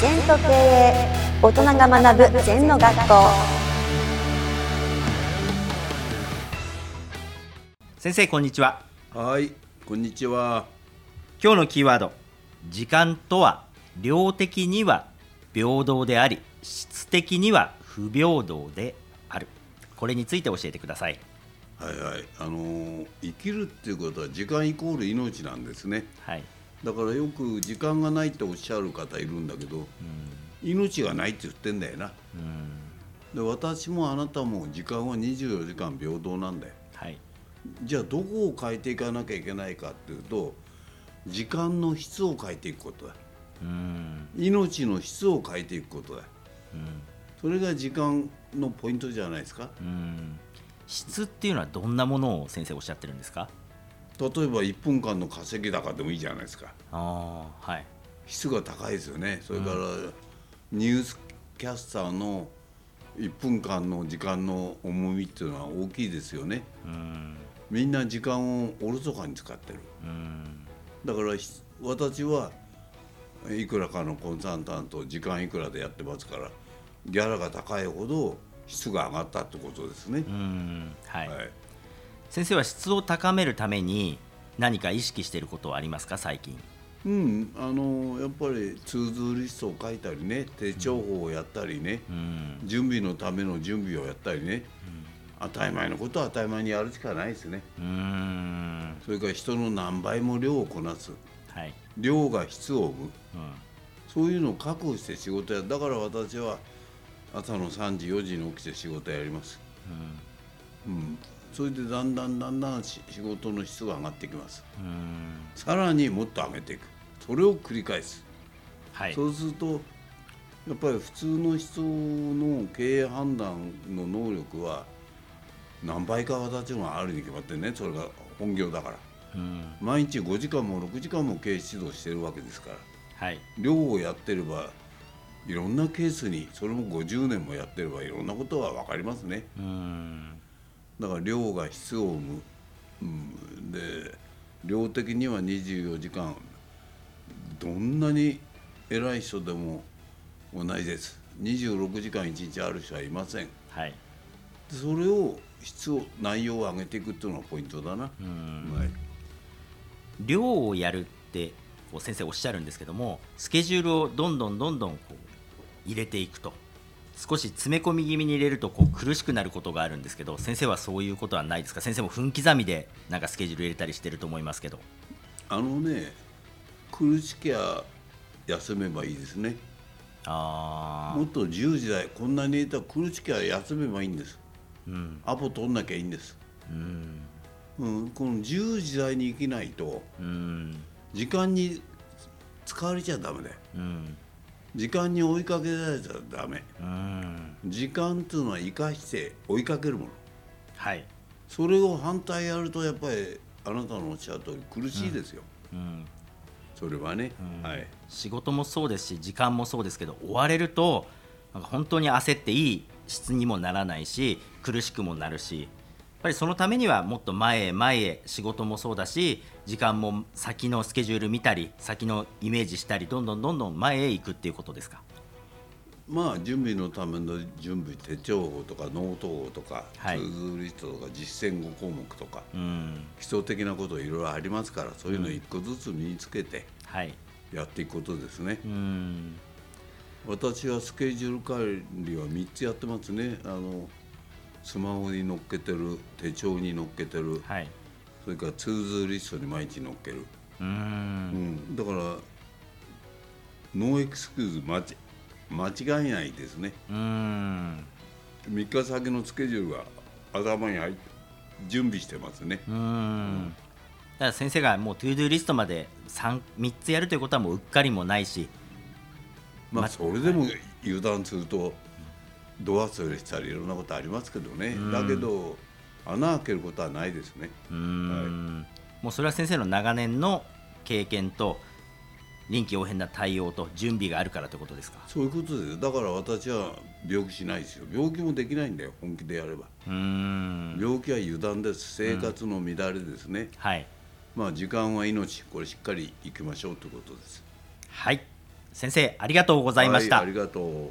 全と経営大人が学ぶ全の学校。先生こんにちは。はい、こんにちは。今日のキーワード時間とは量的には平等であり質的には不平等である。これについて教えてください。はいはい、あのー生きるっていうことは時間イコール命なんですね。はいだからよく時間がないっておっしゃる方いるんだけど、命がないって言ってんだよな。で私もあなたも時間は24時間平等なんだよ。はいじゃあどこを変えていかなきゃいけないかっていうと時間の質を変えていくことだ。うん命の質を変えていくことだ。それが時間のポイントじゃないですか。うん質っていうのはどんなものを先生おっしゃってるんですか？例えば1分間の稼ぎ高でもいいじゃないですか。はい。質が高いですよね。それからニュースキャスターの1分間の時間の重みっていうのは大きいですよね。うん。みんな時間をおろそかに使ってる。うん。だからひ私はいくらかのコンサルタント時間いくらでやってますからギャラが高いほど質が上がったってことですね。う、ん。はい、はい先生は質を高めるために何か意識していることはありますか？最近。うん、あのやっぱりツーズーリストを書いたりね手帳法をやったりね、うん。準備のための準備をやったりね、当たり前のことは当たり前にやるしかないですね。うーん。それから人の何倍も量をこなす。はい、量が質を生む。うん。そういうのを確保して仕事やだから私は朝の3時4時に起きて仕事やります、うんそれでだんだんだんだんし仕事の質が上がってきます。うん。さらにもっと上げていく。それを繰り返す。はい。そうするとやっぱり普通の人の経営判断の能力は何倍か私のがあるに決まってね。それが本業だから。うん。毎日5時間も6時間も経営指導してるわけですから。はい。量をやってればいろんなケースにそれも50年もやってればいろんなことは分かりますね。うんだから量が質を生む、うん、で量的には24時間。どんなに偉い人でも同じです。26時間1日ある人はいません。はい。でそれを質を内容を上げていくっていうのがポイントだな、はい、量をやるって先生おっしゃるんですけどもスケジュールをどんどんどんどんこう入れていくと少し詰め込み気味に入れるとこう苦しくなることがあるんですけど先生はそういうことはないですか？先生も分刻みでなんかスケジュール入れたりしてると思いますけど。あのね苦しきゃ休めばいいですね。あもっと自由自在こんなにいたら苦しきゃ休めばいいんです。ーうん。アポ取んなきゃいいんです、うん。うん、この自由自在に生きないとうん。時間に使われちゃダメだよ。うん時間に追いかけられちゃダメ。うん。時間っていうのは生かして追いかけるもの。はい。それを反対やるとやっぱりあなたのおっしゃる通り苦しいですよ、うん。それはね、はい。仕事もそうですし時間もそうですけど追われるとなんか本当に焦っていい質にもならないし苦しくもなるしぱりそのためにはもっと前へ前へ仕事もそうだし時間も先のスケジュール見たり先のイメージしたりどんどんどんどん前へ行くっていうことですか？まあ準備のための準備手帳法とかノート法とか、はい。ツールリストとか実践5項目とかうん。基礎的なこといろいろありますからそういうのを一個ずつ身につけてはい。やっていくことですね、うん。私はスケジュール管理は3つやってますね。あのスマホに載っけてる手帳に載っけてる。はい。それから to do リストに毎日載っける、ううん。ん、だから no excuse 間ち間違いないですね。うん。3日先のスケジュールが頭に入って準備してますね。うん。だから先生がもう to do リストまで 3, 3つやるということはもううっかりもないし。ままあそれでも油断するとド忘れしたりいろんなことありますけどね。だけど穴開けることはないですね。うーん。もうそれは先生の長年の経験と臨機応変な対応と準備があるからということですか？そういうことですだから私は病気しないですよ。病気もできないんだよ本気でやれば。うーん。病気は油断です。生活の乱れですね、はい。まあ時間は命これしっかりいきましょうということです。はい。先生ありがとうございました、はい、ありがとう